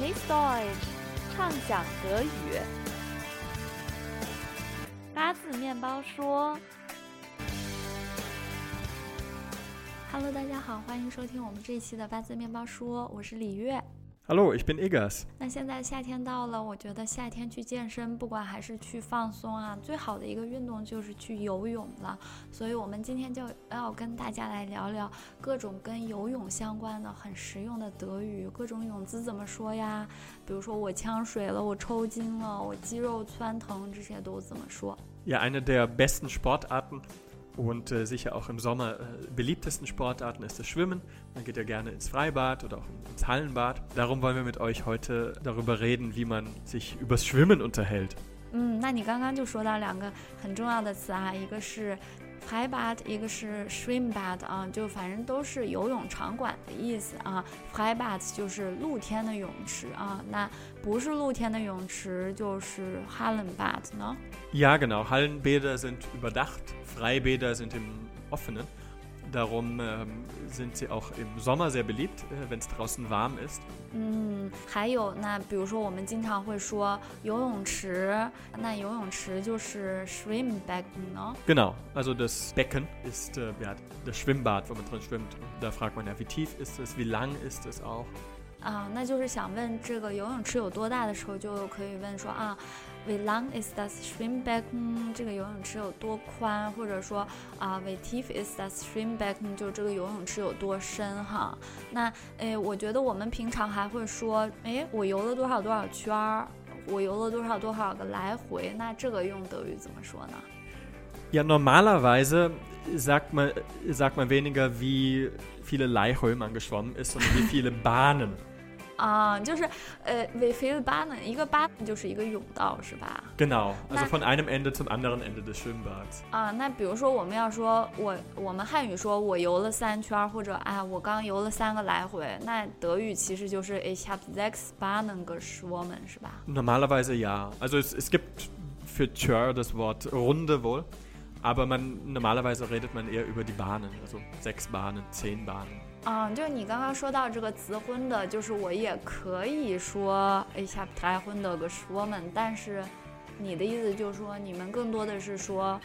Miss Deutsch，畅想德语。八字面包说：“Hello，大家好，欢迎收听我们这一期的八字面包说，我是李月。” Hallo, ich bin Egas。那现在夏天到了，我觉得夏天去健身，不管还是去放松啊，最好的一个运动就是去游泳了。所以，我们今天就要跟大家来聊聊各种跟游泳相关的很实用的德语，各种泳姿怎么说呀？比如说我呛水了，我抽筋了，我肌肉酸疼，这些都怎么说？Ja, eine der besten Sportarten. Und äh, sicher auch im Sommer äh, beliebtesten Sportarten ist das Schwimmen. Man geht ja gerne ins Freibad oder auch ins Hallenbad. Darum wollen wir mit euch heute darüber reden, wie man sich übers Schwimmen unterhält. 嗯，那你刚刚就说到两个很重要的词啊，一个是 Freibad，一个是 Schwimmbad 啊，就反正都是游泳场馆的意思啊。Freibad 就是露天的泳池啊，那不是露天的泳池就是 Hallenbad 呢？Ja, genau. Hallenbäder sind überdacht, Freibäder sind im offenen. Darum ähm, sind sie auch im Sommer sehr beliebt, äh, wenn es draußen warm ist. 嗯，还有那比如说我们经常会说游泳池，那游泳池就是 Schwimmbecken 呢？Genau, also das Becken ist äh, ja, das Schwimmbad, wo man drin schwimmt. Da fragt man ja, wie tief ist es, wie lang ist es auch. 啊，那就是想问这个游泳池有多大的时候，就可以问说啊，We long is the swim back？嗯这个游泳池有多宽？或者说啊，We tief is das Schwimmbecken？就这个游泳池有多深哈？那诶，我觉得我们平常还会说，诶，我游了多少多少圈儿，我游了多少多少个来回，那这个用德语怎么说呢 ？Ja, normalerweise sagt man sagt man weniger wie viele Laichhöhe man geschwommen ist, sondern wie viele Bahnen 啊，就是呃，wie viele Bahnen，一个 Bahn 就是一个甬道，是吧？Genau，also von einem Ende zum anderen Ende des Schwimmbads。啊，那比如说我们要说我我们汉语说我游了三圈，或者啊我刚游了三个来回，那德语其实就是 ich habe sechs Bahnen geschwommen，是吧？Normalerweise ja. Also es es gibt für Tür das Wort Runde wohl, aber man normalerweise redet man eher über die Bahnen, also sechs Bahnen, zehn Bahnen。嗯，就是你刚刚说到这个辞婚的，就是我也可以说一下台婚的个说们，但是你的意思就是说，你们更多的是说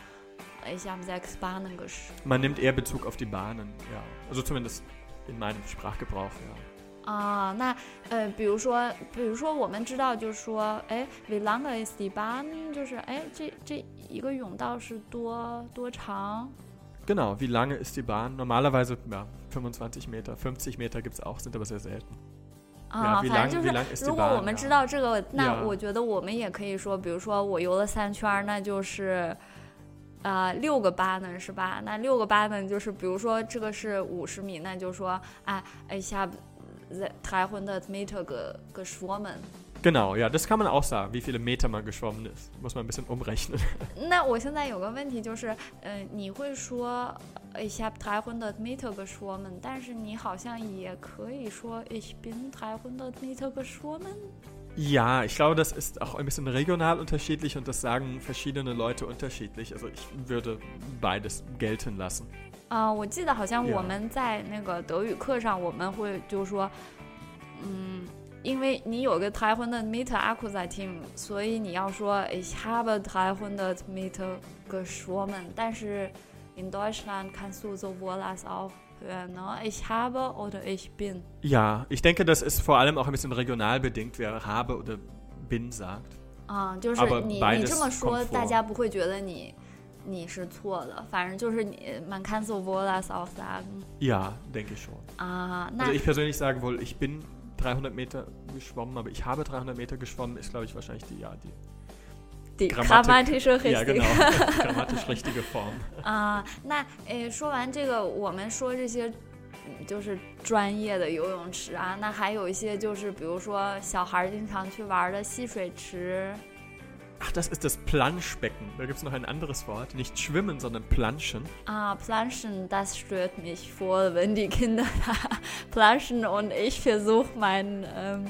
一下 sechs Bahnen 个是。Man nimmt eher Bezug auf die Bahnen, ja. Also zumindest in meinem Sprachgebrauch, ja. 啊，那呃，比如说，比如说，我们知道，就是说，哎，wie lang ist die Bahn？就是哎，这这 一个甬道是多多长？Genau, wie lange ist die Bahn? Normalerweise ja, 25 Meter, 50 Meter gibt es auch, sind aber sehr selten. 啊，反正就是，如果我们知道这个，那我觉得我们也可以说，比如说我游了三圈，那就是，呃，六个八呢，是吧？那六个八呢，就是比如说这个是五十米，那就说，哎，哎下，dreihundert Meter geschwommen。Genau, ja, das kann man auch sagen, wie viele Meter man geschwommen ist. Muss man ein bisschen umrechnen. 那我现在有个问题就是，呃，你会说 ich habe 300 Meter geschwommen，但是你好像也可以说 ich bin 300 Meter geschwommen. Ja, ich glaube, das ist auch ein bisschen regional unterschiedlich und das sagen verschiedene Leute unterschiedlich. Also ich würde beides gelten lassen. 啊、uh,，我记得好像我们在那个德语课上，我们会就说，嗯。 因为你有个 dreihundert Meter Akkusativ，所以你要说 ich habe dreihundert Meter geschwommen。但是 in Deutschland kannst du sowohl als auch hören, ne? ich habe oder ich bin. Ja, ich denke, das ist vor allem auch ein bisschen regional bedingt, wer habe oder bin sagt. 啊，就是你你这么说，大家不会觉得你你是错的，反正就是你 man kann sowohl als auch sagen. Ja, denke ich schon. Ah, also ich persönlich sage wohl, ich bin 300 Meter geschwommen, aber ich habe 300 Meter geschwommen, ist glaube ich wahrscheinlich die, ja, die, die grammatische richtige. Ja, genau, grammatisch richtige Form. 啊，那诶，说完这个，我们说这些就是专业的游泳池啊，那还有一些就是比如说小孩经常去玩的戏水池。 Ach, das ist das Planschbecken. Da gibt es noch ein anderes Wort. Nicht schwimmen, sondern planschen. Ah, planschen, das stört mich vor, wenn die Kinder planschen und ich versuche mein ähm,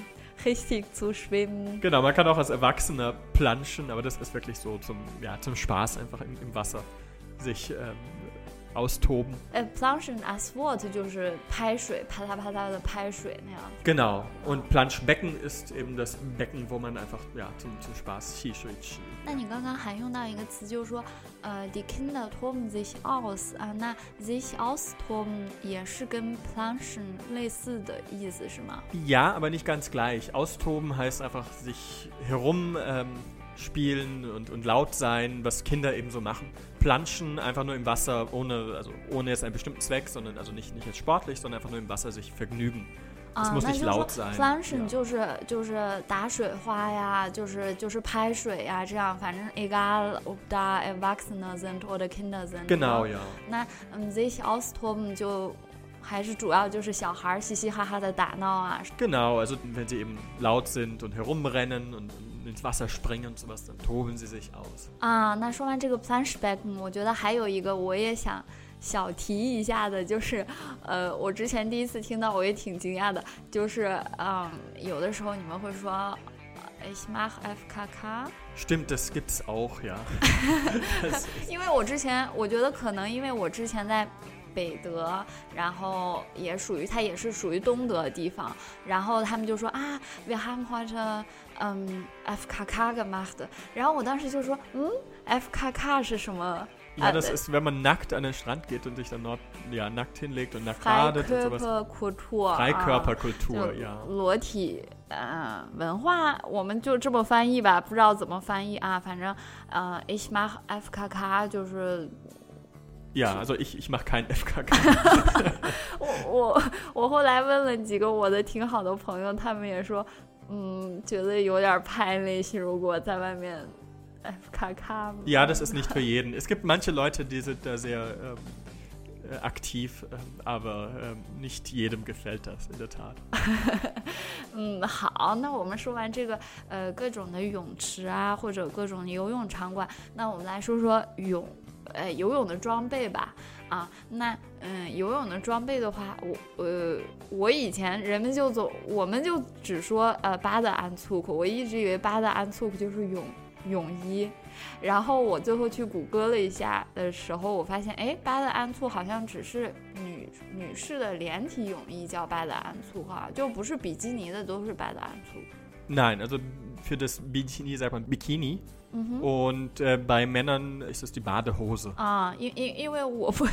richtig zu schwimmen. Genau, man kann auch als Erwachsener planschen, aber das ist wirklich so zum, ja, zum Spaß einfach im, im Wasser sich ähm, austoben. 呃，plunge in Asphalt 就是拍水，啪嗒啪嗒的拍水那样。 Genau. Und Planschbecken ist eben das Becken, wo man einfach ja, zum, zum Spaß Skischwimmen 那你刚刚还用到一个词，就是说，呃，die Kinder toben sich aus 啊，那 sich austoben 也是跟 plunge 类似的意思是吗？ Ja, aber nicht ganz gleich. Austoben heißt einfach sich herum ähm, spielen und, und laut sein, was Kinder eben so machen. Planschen einfach nur im Wasser, ohne, also ohne jetzt einen bestimmten Zweck, sondern also nicht, nicht jetzt sportlich, sondern einfach nur im Wasser sich vergnügen. Es 啊， muss 那 nicht 就是说 laut sein. plunge Ja. 就是就是打水花呀，就是就是拍水呀，这样反正 egal ob da Erwachsene sind oder Kinder sind。 Genau, ja. 那嗯，sich austoben 就还是主要就是小孩儿嘻嘻哈哈的打闹啊。 Genau, also wenn sie eben laut sind und herumrennen und, und ins Wasser springen und sowas, dann toben sie sich aus. 啊，那说完这个 plunge becken，我觉得还有一个我也想小提一下的，就是呃，我之前第一次听到，我也挺惊讶的，就是嗯，有的时候你们会说呃 ich mach FKK。 Stimmt, das gibt's auch, ja. das, 因为我之前我觉得可能因为我之前在 北德，然后也属于它也是属于东德的地方，然后他们就说啊，wir haben heute 嗯 FKK gemacht，然后我当时就说嗯 FKK 是什么？ja, das Äh, ist, wenn man nackt an den Strand geht und sich dann dort ja, nackt hinlegt und nackt badet und sowas. Freikörperkultur，啊 Freikörperkultur, ja. 裸体呃文化，我们就这么翻译吧，不知道怎么翻译啊，反正呃，ich mach FKK 就是。Ja, also ich, ich mache kein FKK. 我我我后来问了几个我的挺好的朋友，他们也说，嗯，觉得有点peinlich，如果在外面 FKK。 ja, das ist nicht für jeden. Es gibt manche Leute, die sind da sehr ähm, äh, aktiv, ähm, aber ähm, nicht jedem gefällt das in der Tat. 嗯，好，那我们说完这个呃各种的泳池啊，或者各种的游泳场馆，那我们来说说泳 呃游泳的装备吧。啊，那嗯，游泳的装备的话，我呃，我以前人们就总，我们就只说呃巴的安粗裤，我一直以为巴的安粗裤就是泳泳衣，然后我最后去谷歌了一下的时候，我发现，哎，巴的安粗好像只是女女士的连体泳衣叫巴的安粗哈，就不是比基尼的都是巴的安粗。Nein, also für das Bikini sagt man Bikini 嗯哼。und äh, bei Männern ist es die Badehose. 啊，因因因为我不，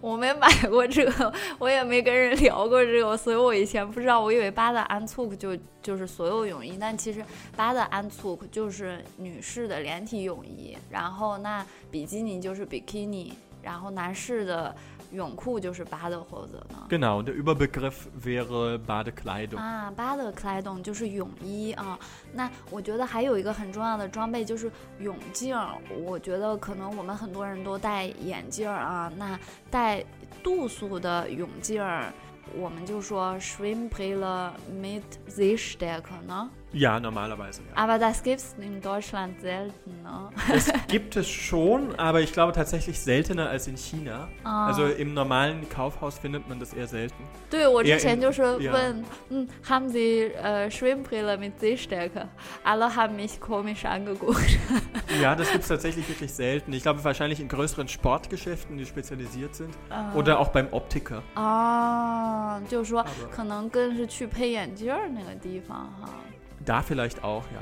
我没买过这个，我也没跟人聊过这个，所以我以前不知道，我以为巴的安粗就就是所有泳衣，但其实巴的安粗就是女士的连体泳衣，然后那比基尼就是 bikini，然后男士的泳裤就是 Badehose 呢。Genau, und der Überbegriff wäre Badekleidung. 啊，，Badekleidung 就是泳衣啊。那我觉得还有一个很重要的装备就是泳镜儿。我觉得可能我们很多人都戴眼镜儿啊，那戴度数的泳镜儿，我们就说 Schwimmbrille mit Sehstärke 呢。Ja, normalerweise. Ja. Aber das gibt's in Deutschland selten 呢。 Das gibt es schon, aber ich glaube tatsächlich seltener als in China. 啊， Also im normalen Kaufhaus findet man das eher selten. 对我之 eher 前 in- 就是 ja. 问，嗯，haben Sie 呃 Schwimmbrille mit Sehstärke? Alle haben mich komisch angeguckt. Ja, das gibt es tatsächlich wirklich selten. Ich glaube wahrscheinlich in größeren Sportgeschäften, die spezialisiert sind. 啊 Oder auch beim Optiker. 啊，就是说 Aber 可能更是去配眼镜儿那个地方哈。 da vielleicht auch, ja.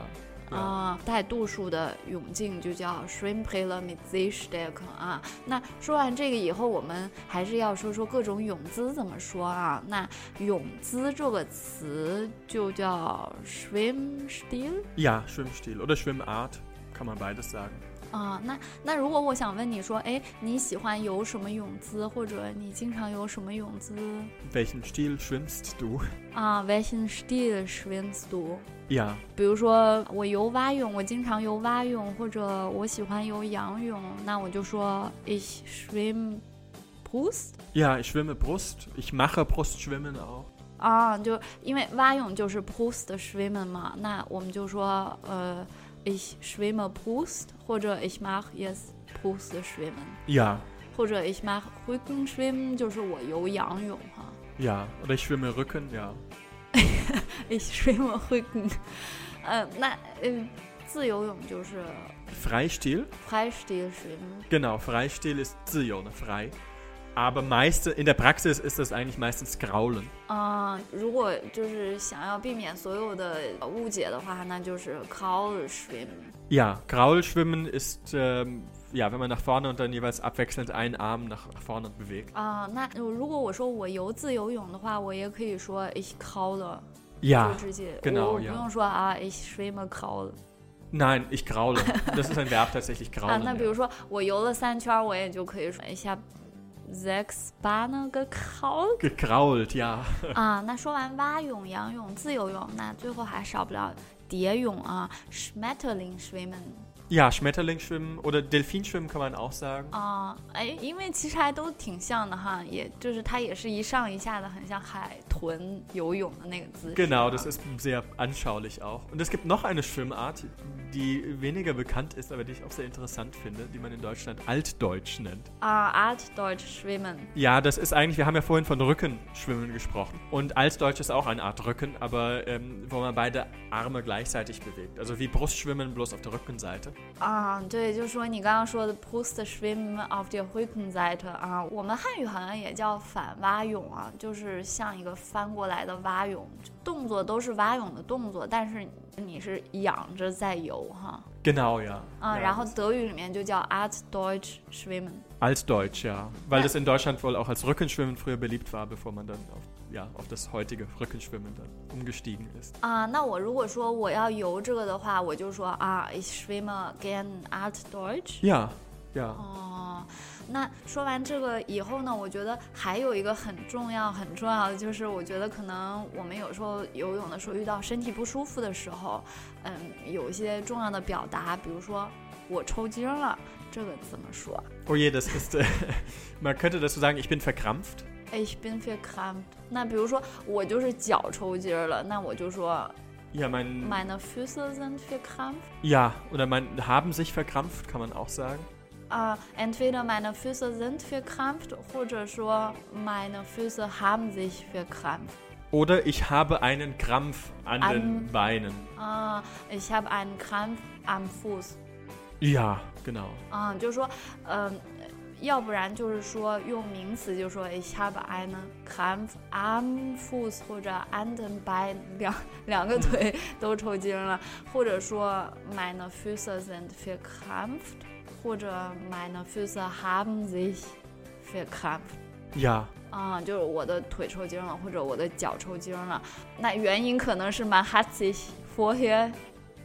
Ja. 啊，带度数的泳镜就叫 Schwimmbrille mit Sehstärke 啊。那说完这个以后，我们还是要说说各种泳姿怎么说啊。那泳姿这个词就叫 Schwimmstil Ja, Schwimmstil oder Schwimmart, kann man beides sagen. 啊。那那如果我想问你说，哎，你喜欢游什么泳姿，或者你经常游什么泳姿 Welchen Stil schwimmst du? 啊？Welchen Stil schwimmst du？Ja, 比如说我游蛙泳，我经常游蛙泳，或者我喜欢游仰泳，那我就说 ich schwimm Brust ja, ich schwimme Brust. Ich mache Brustschwimmen auch. 啊，就因为蛙泳就是 Brust schwimmen 嘛，那我们就说呃 ich schwimme Brust 或者 ich mache jetzt Brust schwimmen， Ja, 或者 ich mache Rücken schwimmen 就是我游仰泳哈 ja. Oder ich schwimme Rücken, ja. ，ich schwimme Rücken，呃，那嗯自由泳就是 Freistil? Freistil schwimmen。 Genau, Freistil ist Zio, ne? frei. Aber meiste, in der Praxis ist das eigentlich meistens Kraulen. 啊、如果就是想要避免所有的误解的话，那就是 Kraul schwimmen。 Ja, Kraulschwimmen ist, ähm, ja, wenn man nach vorne und dann jeweils abwechselnd einen Arm nach vorne bewegt. 啊、那如果我说我游自由泳的话，我也可以说 ich kraule， Ja, 就直接 genau, 我我不 ja. 用说啊 ich schwimme kraul。 nein, ich kraule. Das ist ein Verb tatsächlich, 啊， kraulen. 那 ja. 比如说我游了三圈儿，我也就可以说 ich habe sechs Bahnen gekrault。Gekrault, ja. 啊，那说完蛙泳、仰泳、自由泳，那最后还少不了蝶泳啊，Schmetterling schwimmen。Ja, Schmetterlingsschwimmen oder Delfinschwimmen kann man auch sagen. 啊，哎，因为其实还都挺像的哈，也就是它也是一上一下的，很像海豚游泳的那个姿势。 Genau, das ist sehr anschaulich auch. Und es gibt noch eine Schwimmart, die weniger bekannt ist, aber die ich auch sehr interessant finde, die man in Deutschland Altdeutsch nennt. 啊，Altdeutsch schwimmen。 Ja, das ist eigentlich, wir haben ja vorhin von Rückenschwimmen gesprochen. Und Altdeutsch ist auch eine Art Rücken, aber ähm, wo man beide Arme gleichzeitig bewegt. Also wie Brustschwimmen, bloß auf der Rückenseite. 啊，对，就说你刚刚说的 Post schwimmen auf der Rückenseite 啊，我们汉语好像也叫反蛙泳啊，就是像一个翻过来的蛙泳，动作都是蛙泳的动作，但是你是仰着在游哈。Genau, ja. 啊，ja, 然后德语里面就叫 Altdeutsch schwimmen。Altdeutsch, ja. Weil Ja. das in Deutschland wohl auch als Rückenschwimmen früher beliebt war, bevor man dann auf, ja, auf das heutige Rückenschwimmen dann umgestiegen ist. 啊，那我如果说我要游这个的话，我就说啊，ich schwimme gern Altdeutsch。 Ja, ja. 哦，那说完这个以后呢，我觉得还有一个很重要、很重要的，就是我觉得可能我们有时候游泳的时候遇到身体不舒服的时候，嗯，有一些重要的表达，比如说我抽筋儿了，这个怎么说 Oh je, das ist, äh, man könnte dazu sagen, ich bin verkrampft. ？Ich bin verkrampft。那比如说我就是脚抽筋儿了，那我就说 Ja, mein, meine Füße sind verkrampft。 ja, oder mein, haben sich verkrampft, kann man auch sagen. 啊、e n t w e d e r meine Füße sind verkrampft，或者说 meine Füße haben sich verkrampft。 Oder ich habe einen Krampf an An- den Beinen. 啊、ich habe einen Krampf am Fuß。 Ja, genau. 啊、就是说，嗯、 要不然就是说用名词，就说 ich habe einen Krampf am Fuß 或者 an den Bein，两两个腿都抽筋了，或者说 meine Füße sind verkrampft，或者 meine Füße haben sich verkrampft。Ja, 啊、就是我的腿抽筋了，或者我的脚抽筋了，那原因可能是 man hat sich vorher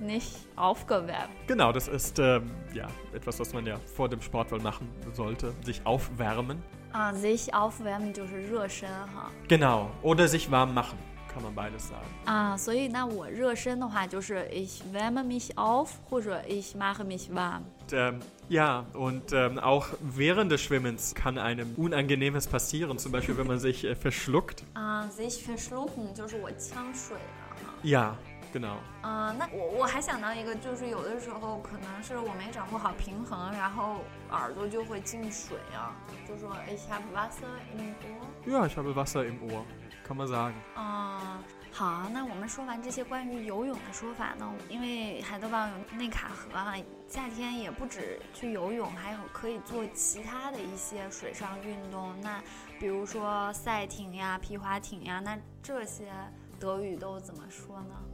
nicht aufgewärmt。 genau, das ist ähm, ja, etwas, was man ja vor dem Sport wohl machen sollte, sich aufwärmen. 啊、sich aufwärmen 就是热身哈。 Genau, oder sich warm machen, kann man beides sagen. 啊，所以那我热身的话就是 ich wärme mich auf 或者 ich mache mich warm。 Und, ähm, ja, und ähm, auch während des Schwimmens kann einem Unangenehmes passieren, zum Beispiel wenn man sich äh, verschluckt. 啊，sich verschlucken 就是我呛水了哈。 Ja, genau. 啊，那我我还想到一个，就是有的时候可能是我没掌握好平衡，然后耳朵就会进水啊，就说 ich habe Wasser im Ohr。Ja, ich habe Wasser im Ohr, kann man sagen. 啊、好，那我们说完这些关于游泳的说法呢，因为海德堡有内卡河啊，夏天也不止去游泳，还有可以做其他的一些水上运动。那比如说赛艇呀、皮划艇呀，那这些？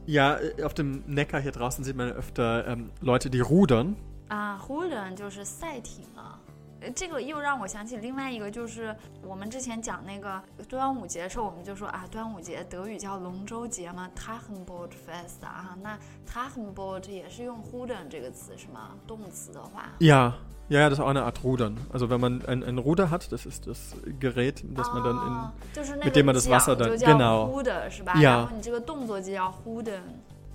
Ja, äh, auf dem Neckar hier draußen sieht man öfter ähm, Leute, die rudern. 啊 h u l e n 就是赛艇啊。 呃这个又让我想起另外一个，就是我们之前讲那个端午节的时候，我们就说啊，端午节德语叫龙舟节嘛 t a g e n b o a t Fest 啊。那 t a g e n b o a t 也是用 h u l e n 这个词是吗？动词的话。Ja, ja, das ist auch eine Art Rudern. Also wenn man ein, ein Ruder hat, das ist das Gerät, das man dann mit 个 dem man das 桨 Wasser dann- genau h u d 是吧然后你这个动作就叫 h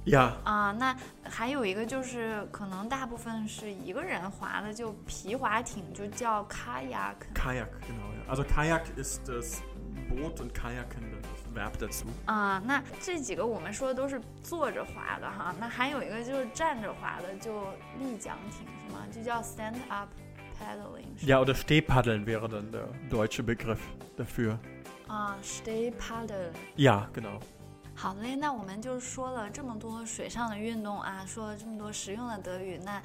e Ja, 啊，那还有一个就是，可能大部分是一个人划的，就皮划艇就叫 kayak。Kajak, genau. Ja. Also Kajak ist das Boot und Kajaken das Verb dazu. 啊，那这几个我们说的都是坐着划的哈，那还有一个就是站着划的，就立桨艇是吗？就叫 stand up paddling。Ja, oder Stehpaddeln wäre dann der deutsche Begriff dafür. 啊，stay paddle。Ja, genau. 好嘞，那我们就说了这么多水上的运动啊，说了这么多实用的德语，那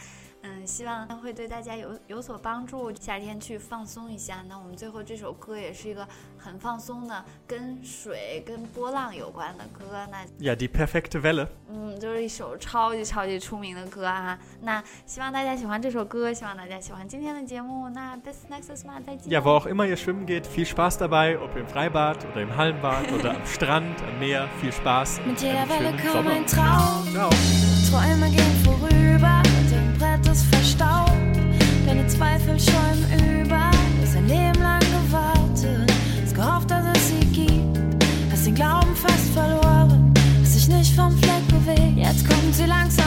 嗯，希望会对大家有有所帮助，夏天去放松一下。那我们最后这首歌也是一个很放松的，跟水、跟波浪有关的歌。那 Ja, die perfekte Welle. 嗯，就是一首超级超级出名的歌啊。那希望大家喜欢这首歌，希望大家喜欢今天的节目。那 bis nächstes Mal 再见。Ja, wo auch immer ihr schwimmen geht, viel Spaß dabei, ob im Freibad oder im Hallenbad oder am Strand, am Meer. Viel Spaß. Mit jeder Einen Welle schönen Sommer. ein Traum. Ciao. Träume gehen vorüber, Zweifel schäumen über, du hast ein Leben lang gewartet. Hast gehofft, dass es sie gibt, hast den Glauben fast verloren, hast dich nicht vom Fleck bewegt. Jetzt kommt sie langsam